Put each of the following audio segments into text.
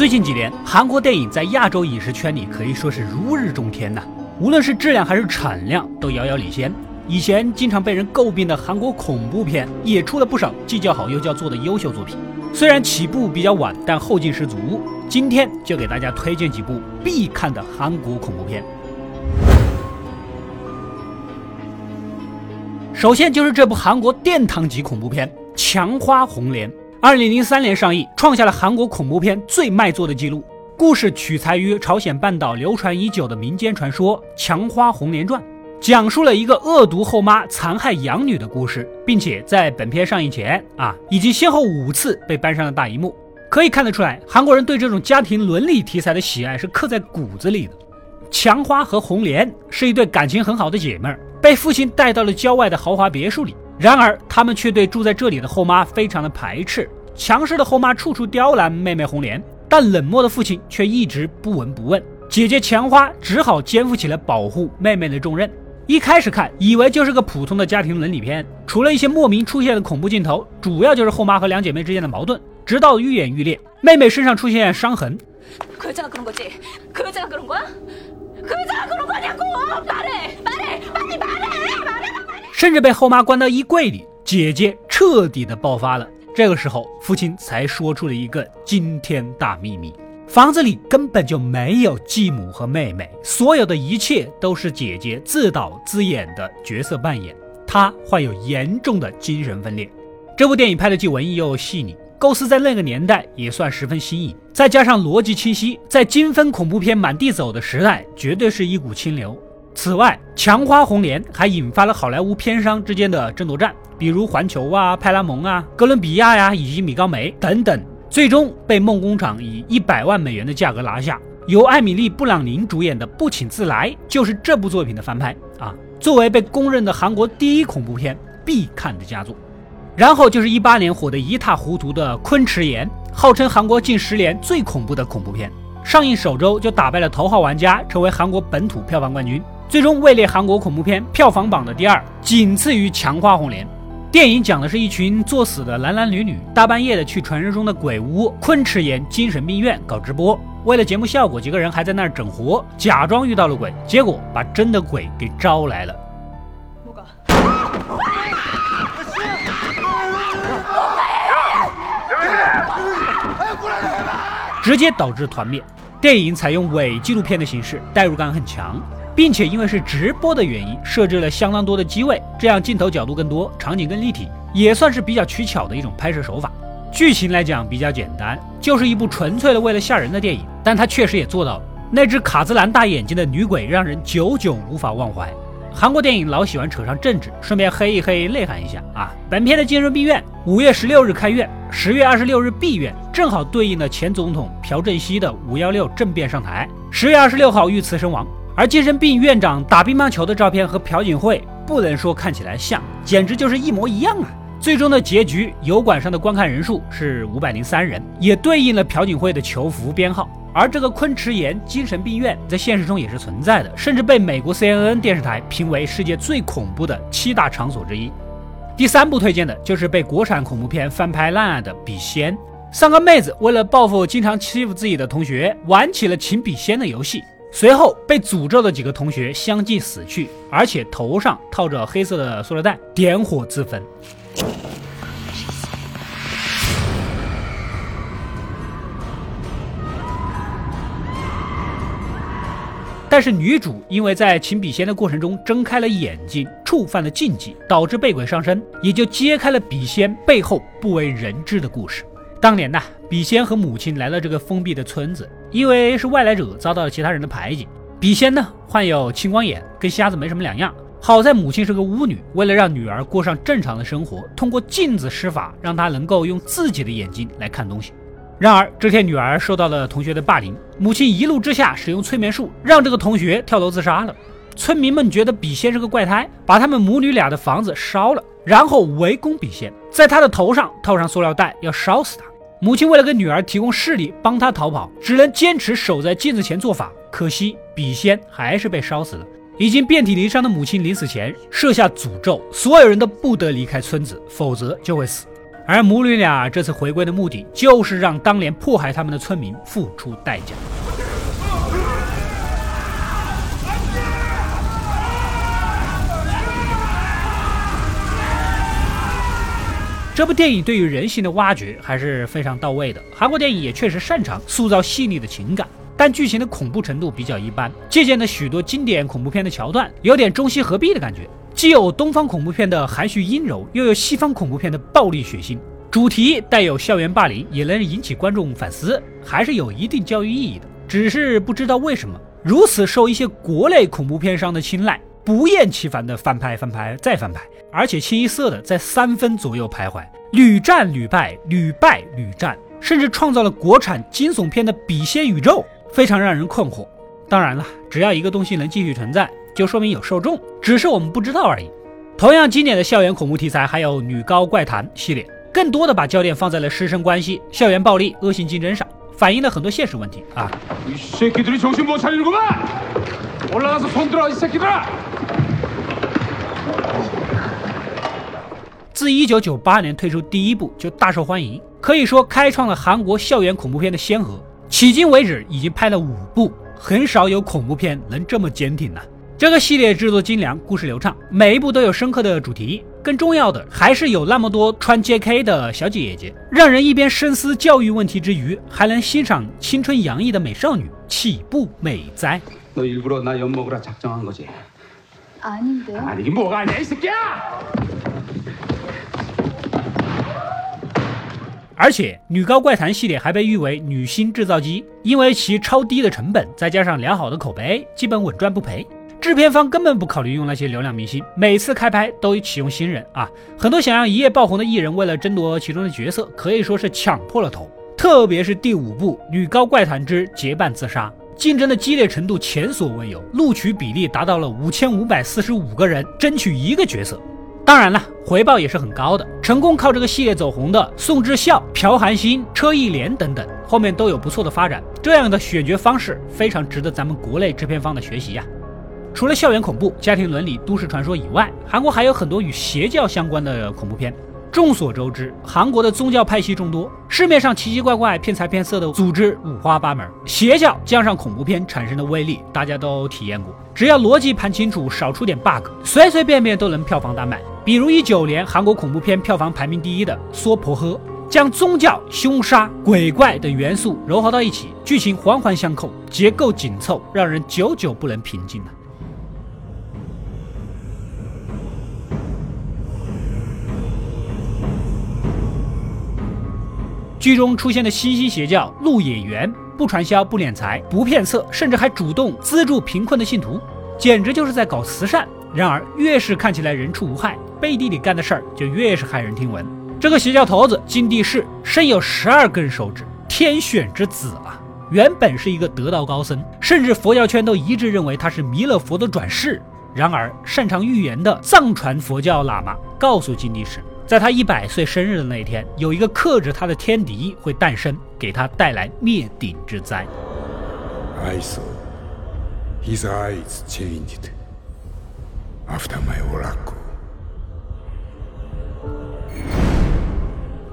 最近几年，韩国电影在亚洲影视圈里可以说是如日中天呐，无论是质量还是产量都遥遥领先。以前经常被人诟病的韩国恐怖片，也出了不少既叫好又叫座的优秀作品。虽然起步比较晚，但后劲十足。今天就给大家推荐几部必看的韩国恐怖片。首先就是这部韩国殿堂级恐怖片《强花红莲》。二零零三年上映，创下了韩国恐怖片最卖座的记录。故事取材于朝鲜半岛流传已久的民间传说《强花红莲传》，讲述了一个恶毒后妈残害养女的故事，并且在本片上映前啊，已经先后五次被搬上了大荧幕。可以看得出来，韩国人对这种家庭伦理题材的喜爱是刻在骨子里的。强花和红莲是一对感情很好的姐妹儿，被父亲带到了郊外的豪华别墅里。然而，他们却对住在这里的后妈非常的排斥。强势的后妈处处刁难妹妹红莲，但冷漠的父亲却一直不闻不问。姐姐强花只好肩负起了保护妹妹的重任。一开始看，以为就是个普通的家庭伦理片，除了一些莫名出现的恐怖镜头，主要就是后妈和两姐妹之间的矛盾，直到愈演愈烈。妹妹身上出现伤痕。甚至被后妈关到衣柜里，姐姐彻底的爆发了。这个时候，父亲才说出了一个惊天大秘密：房子里根本就没有继母和妹妹，所有的一切都是姐姐自导自演的角色扮演。她患有严重的精神分裂。这部电影拍的既文艺又细腻，构思在那个年代也算十分新颖，再加上逻辑清晰，在精分恐怖片满地走的时代，绝对是一股清流。此外，强花红莲还引发了好莱坞片商之间的争夺战，比如环球啊、派拉蒙啊、哥伦比亚呀以及米高梅等等，最终被梦工厂以一百万美元的价格拿下。由艾米丽·布朗宁主演的《不请自来》就是这部作品的翻拍啊，作为被公认的韩国第一恐怖片必看的佳作。然后就是一八年火得一塌糊涂的《昆池岩》，号称韩国近十年最恐怖的恐怖片，上映首周就打败了《头号玩家》，成为韩国本土票房冠军。最终位列韩国恐怖片票房榜的第二，仅次于《强化红莲》。电影讲的是一群作死的男男女女，大半夜的去传说中的鬼屋昆池岩精神病院搞直播。为了节目效果，几个人还在那儿整活，假装遇到了鬼，结果把真的鬼给招来了。直接导致团灭。电影采用伪纪录片的形式，代入感很强。并且因为是直播的原因，设置了相当多的机位，这样镜头角度更多，场景更立体，也算是比较取巧的一种拍摄手法。剧情来讲比较简单，就是一部纯粹的为了吓人的电影，但它确实也做到了。那只卡姿兰大眼睛的女鬼让人久久无法忘怀。韩国电影老喜欢扯上政治，顺便黑一黑，内涵一下啊。本片的精神病院五月十六日开院，十月二十六日闭院，正好对应了前总统朴正熙的五幺六政变上台，十月二十六号遇刺身亡。而精神病院长打乒乓球的照片和朴槿惠不能说看起来像，简直就是一模一样啊！最终的结局，油管上的观看人数是五百零三人，也对应了朴槿惠的囚服编号。而这个昆池岩精神病院在现实中也是存在的，甚至被美国 CNN 电视台评为世界最恐怖的七大场所之一。第三部推荐的就是被国产恐怖片翻拍烂的《笔仙》。三个妹子为了报复经常欺负自己的同学，玩起了请笔仙的游戏。随后被诅咒的几个同学相继死去，而且头上套着黑色的塑料袋，点火自焚。但是女主因为在请笔仙的过程中睁开了眼睛，触犯了禁忌，导致被鬼上身，也就揭开了笔仙背后不为人知的故事。当年呐，笔仙和母亲来到这个封闭的村子，因为是外来者，遭到了其他人的排挤。笔仙呢，患有青光眼，跟瞎子没什么两样。好在母亲是个巫女，为了让女儿过上正常的生活，通过镜子施法，让她能够用自己的眼睛来看东西。然而这天，女儿受到了同学的霸凌，母亲一怒之下使用催眠术，让这个同学跳楼自杀了。村民们觉得笔仙是个怪胎，把他们母女俩的房子烧了，然后围攻笔仙，在他的头上套上塑料袋，要烧死他。母亲为了给女儿提供视力，帮她逃跑，只能坚持守在镜子前做法。可惜笔仙还是被烧死了。已经遍体鳞伤的母亲临死前设下诅咒，所有人都不得离开村子，否则就会死。而母女俩这次回归的目的，就是让当年迫害他们的村民付出代价。这部电影对于人性的挖掘还是非常到位的。韩国电影也确实擅长塑造细腻的情感，但剧情的恐怖程度比较一般，借鉴了许多经典恐怖片的桥段，有点中西合璧的感觉，既有东方恐怖片的含蓄阴柔，又有西方恐怖片的暴力血腥。主题带有校园霸凌，也能引起观众反思，还是有一定教育意义的。只是不知道为什么如此受一些国内恐怖片商的青睐。不厌其烦的翻拍、翻拍再翻拍，而且清一色的在三分左右徘徊，屡战屡败，屡败屡战，甚至创造了国产惊悚片的笔仙宇宙，非常让人困惑。当然了，只要一个东西能继续存在，就说明有受众，只是我们不知道而已。同样经典的校园恐怖题材还有《女高怪谈》系列，更多的把焦点放在了师生关系、校园暴力、恶性竞争上，反映了很多现实问题啊。自一九九八年推出第一部就大受欢迎，可以说开创了韩国校园恐怖片的先河。迄今为止已经拍了五部，很少有恐怖片能这么坚挺呢。这个系列制作精良，故事流畅，每一部都有深刻的主题。更重要的还是有那么多穿 JK 的小姐姐，让人一边深思教育问题之余，还能欣赏青春洋溢的美少女，岂不美哉？아닌데아니긴뭐가아니야이새끼야而且，女高怪谈系列还被誉为女星制造机，因为其超低的成本，再加上良好的口碑，基本稳赚不赔。制片方根本不考虑用那些流量明星，每次开拍都启用新人啊！很多想要一夜爆红的艺人，为了争夺其中的角色，可以说是抢破了头。特别是第五部《女高怪谈之结伴自杀》， 竞争的激烈程度前所未有，录取比例达到了五千五百四十五个人争取一个角色。当然了，回报也是很高的。成功靠这个系列走红的宋智孝、朴寒星、车艺莲等等，后面都有不错的发展。这样的选角方式非常值得咱们国内制片方的学习呀。除了校园恐怖、家庭伦理、都市传说以外，韩国还有很多与邪教相关的恐怖片。众所周知，韩国的宗教派系众多，市面上奇奇怪怪、骗财骗色的组织五花八门。邪教加上恐怖片产生的威力，大家都体验过。只要逻辑盘清楚，少出点 bug，随随便便都能票房大卖。比如一九年韩国恐怖片票房排名第一的《娑婆诃》，将宗教、凶杀、鬼怪等元素糅合到一起，剧情环环相扣，结构紧凑，让人久久不能平静呢。剧中出现的新兴邪教鹿野园，不传销、不敛财、不骗色，甚至还主动资助贫困的信徒，简直就是在搞慈善。然而，越是看起来人畜无害，背地里干的事儿就越是骇人听闻。这个邪教头子金地士身有十二根手指，天选之子啊！原本是一个得道高僧，甚至佛教圈都一致认为他是弥勒佛的转世。然而，擅长预言的藏传佛教喇嘛告诉金地士。在他一百岁生日的那一天，有一个克制他的天敌会诞生，给他带来灭顶之灾。I saw his eyes changed after my oracle。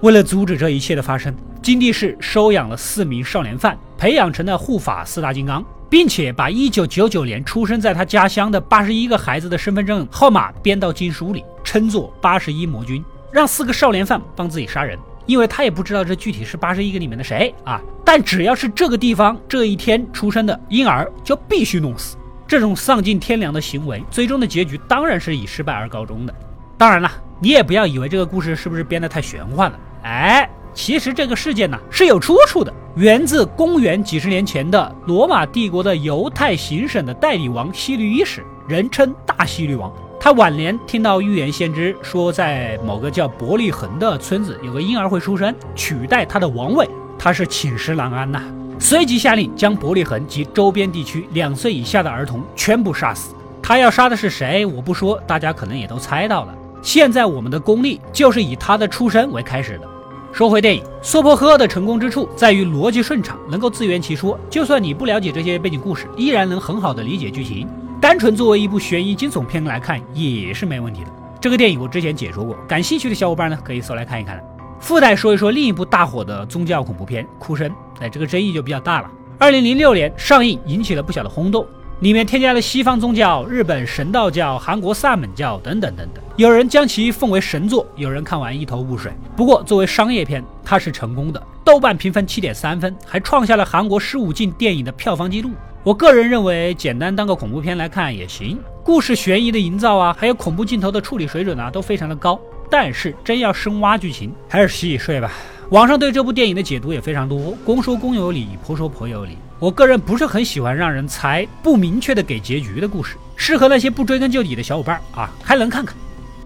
为了阻止这一切的发生，金帝士收养了四名少年犯，培养成了护法四大金刚，并且把一九九九年出生在他家乡的八十一个孩子的身份证号码编到经书里，称作八十一魔君。让四个少年犯帮自己杀人，因为他也不知道这具体是八十一个里面的谁啊。但只要是这个地方这一天出生的婴儿，就必须弄死。这种丧尽天良的行为，最终的结局当然是以失败而告终的。当然了，你也不要以为这个故事是不是编得太玄幻了。哎，其实这个事件呢是有出处的，源自公元几十年前的罗马帝国的犹太行省的代理王希律一世，人称大希律王。他晚年听到预言先知说，在某个叫伯利恒的村子有个婴儿会出生，取代他的王位。他是寝食难安呐，随即下令将伯利恒及周边地区两岁以下的儿童全部杀死。他要杀的是谁？我不说，大家可能也都猜到了。现在我们的功力就是以他的出生为开始的。说回电影《娑婆诃》的成功之处在于逻辑顺畅，能够自圆其说。就算你不了解这些背景故事，依然能很好的理解剧情。单纯作为一部悬疑惊悚片来看也是没问题的。这个电影我之前解说过，感兴趣的小伙伴呢可以搜来看一看。附带说一说另一部大火的宗教恐怖片《哭声》，哎，这个争议就比较大了。二零零六年上映，引起了不小的轰动。里面添加了西方宗教、日本神道教、韩国萨满教等等等等，有人将其奉为神作，有人看完一头雾水。不过作为商业片，它是成功的，豆瓣评分七点三分，还创下了韩国十五禁电影的票房纪录。我个人认为，简单当个恐怖片来看也行，故事悬疑的营造啊，还有恐怖镜头的处理水准啊，都非常的高。但是真要深挖剧情，还是洗洗睡吧。网上对这部电影的解读也非常多，公说公有理，婆说婆有理。我个人不是很喜欢让人猜不明确的给结局的故事，适合那些不追根究底的小伙伴啊，还能看看。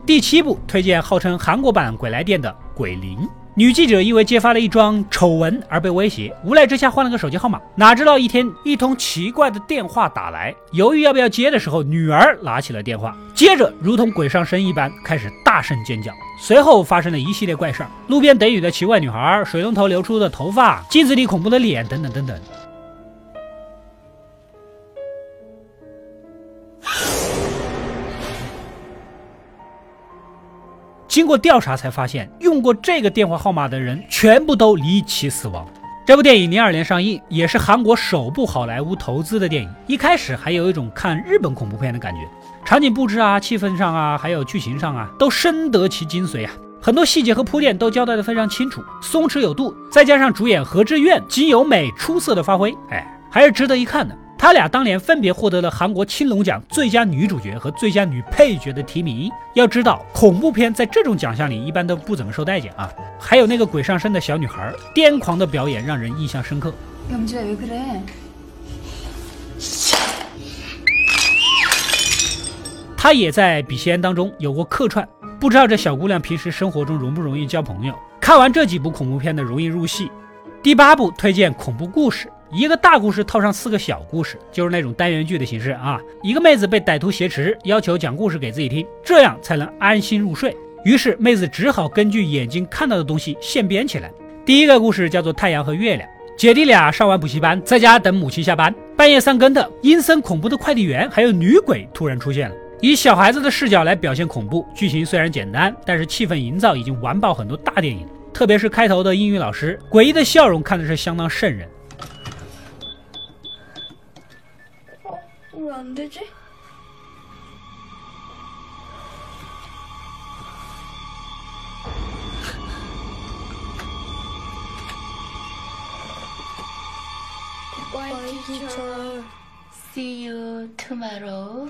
第七部推荐号称韩国版《鬼来电》的《鬼灵》。女记者因为揭发了一桩丑闻而被威胁，无奈之下换了个手机号码。哪知道一天一通奇怪的电话打来，犹豫要不要接的时候，女儿拿起了电话，接着如同鬼上身一般开始大声尖叫。随后发生了一系列怪事儿：路边等雨的奇怪女孩、水龙头流出的头发、镜子里恐怖的脸等等等等。经过调查才发现，用过这个电话号码的人全部都离奇死亡。这部电影零二年上映，也是韩国首部好莱坞投资的电影。一开始还有一种看日本恐怖片的感觉，场景布置啊、气氛上啊，还有剧情上啊，都深得其精髓啊。很多细节和铺垫都交代的非常清楚，松弛有度。再加上主演何志苑、金由美出色的发挥，哎，还是值得一看的。他俩当年分别获得了韩国青龙奖最佳女主角和最佳女配角的提名。要知道，恐怖片在这种奖项里一般都不怎么受待见啊。还有那个鬼上身的小女孩，癫狂的表演让人印象深刻。他也在《比西安》当中有过客串，不知道这小姑娘平时生活中容不容易交朋友？看完这几部恐怖片的，容易入戏。第八部推荐恐怖故事。一个大故事套上四个小故事，就是那种单元剧的形式啊。一个妹子被歹徒挟持，要求讲故事给自己听，这样才能安心入睡。于是妹子只好根据眼睛看到的东西现编起来。第一个故事叫做《太阳和月亮》。姐弟俩上完补习班，在家等母亲下班，半夜三更的，阴森恐怖的快递员还有女鬼突然出现了，以小孩子的视角来表现恐怖。剧情虽然简单，但是气氛营造已经完爆很多大电影。特别是开头的英语老师，诡异的笑容看的是相当瘆人。안 되지? Bye, teacher. See you tomorrow.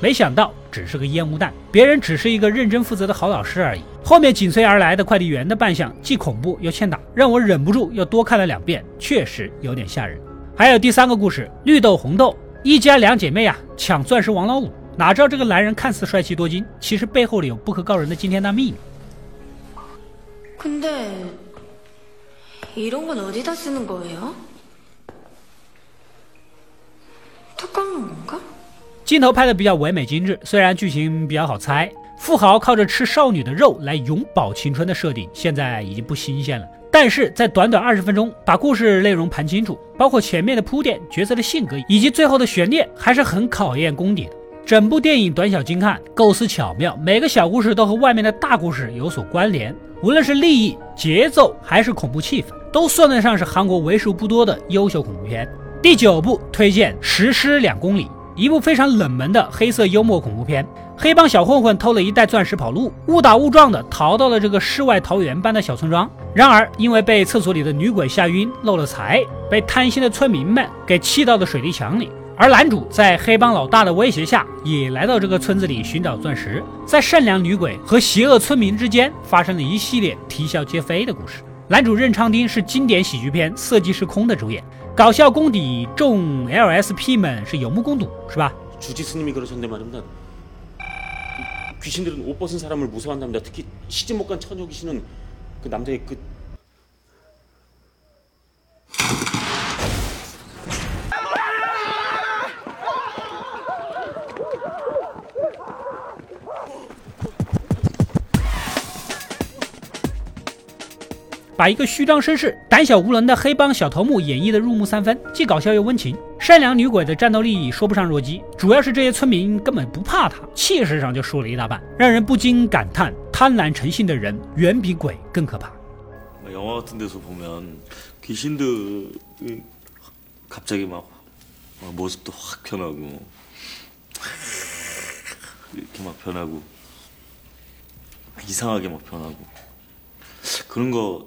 没想到只是个烟雾弹，别人只是一个认真负责的好老师而已。 后面紧随而来的快递员的扮相既恐怖又欠打，让我忍不住又多看了两遍，确实有点吓人。还有第三个故事，绿豆红豆一家两姐妹啊抢钻石王老五，哪知道这个男人看似帅气多金，其实背后里有不可告人的惊天大秘密。근데이런건어디다쓰는거예요탁감건가镜头拍的比较唯美精致，虽然剧情比较好猜， 富豪靠着吃少女的肉来永葆青春的设定，现在已经不新鲜了。但是在短短二十分钟把故事内容盘清楚，包括前面的铺垫、角色的性格以及最后的悬念，还是很考验功底的。整部电影短小精悍，构思巧妙，每个小故事都和外面的大故事有所关联，无论是利益、节奏还是恐怖气氛，都算得上是韩国为数不多的优秀恐怖片。第九部推荐《实施两公里》。一部非常冷门的黑色幽默恐怖片，黑帮小混混偷了一袋钻石跑路，误打误撞的逃到了这个世外桃源般的小村庄。然而因为被厕所里的女鬼吓晕漏了财，被贪心的村民们给气到了水泥墙里。而男主在黑帮老大的威胁下，也来到这个村子里寻找钻石。在善良女鬼和邪恶村民之间，发生了一系列啼笑皆非的故事。男主任昌丁是经典喜剧片《色即是空》的主演。搞笑功底，众 LSP 们是有目共睹，是吧？주지스님이그러셨네말입니다귀신들은옷벗은사람을무서워한답니다특히시집못간처녀귀신은그남자의그 把一个虚张声势、胆小无能的黑帮小头目演绎的入木三分，既搞笑又温情。 善良女鬼的战斗力说不上弱鸡，主要是这些村民根本不怕她，气势上就输了一大半，让人不禁感叹：贪婪成性的人远比鬼更可怕。영화같은데서보면귀신들이갑자기막모습도확변하고 이렇게막변하고 이상하게막변하고 그런거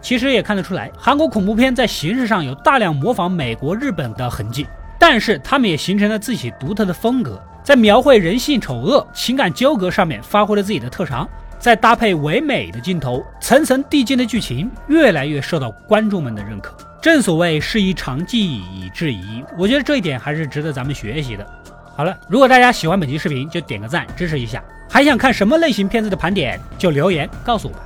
其实也看得出来，韩国恐怖片在形式上有大量模仿美国、日本的痕迹，但是他们也形成了自己独特的风格，在描绘人性丑恶、情感纠葛上面发挥了自己的特长，再搭配唯美的镜头、层层递进的剧情，越来越受到观众们的认可。正所谓师夷长技以制夷，我觉得这一点还是值得咱们学习的。好了，如果大家喜欢本期视频，就点个赞支持一下。还想看什么类型片子的盘点，就留言告诉我吧。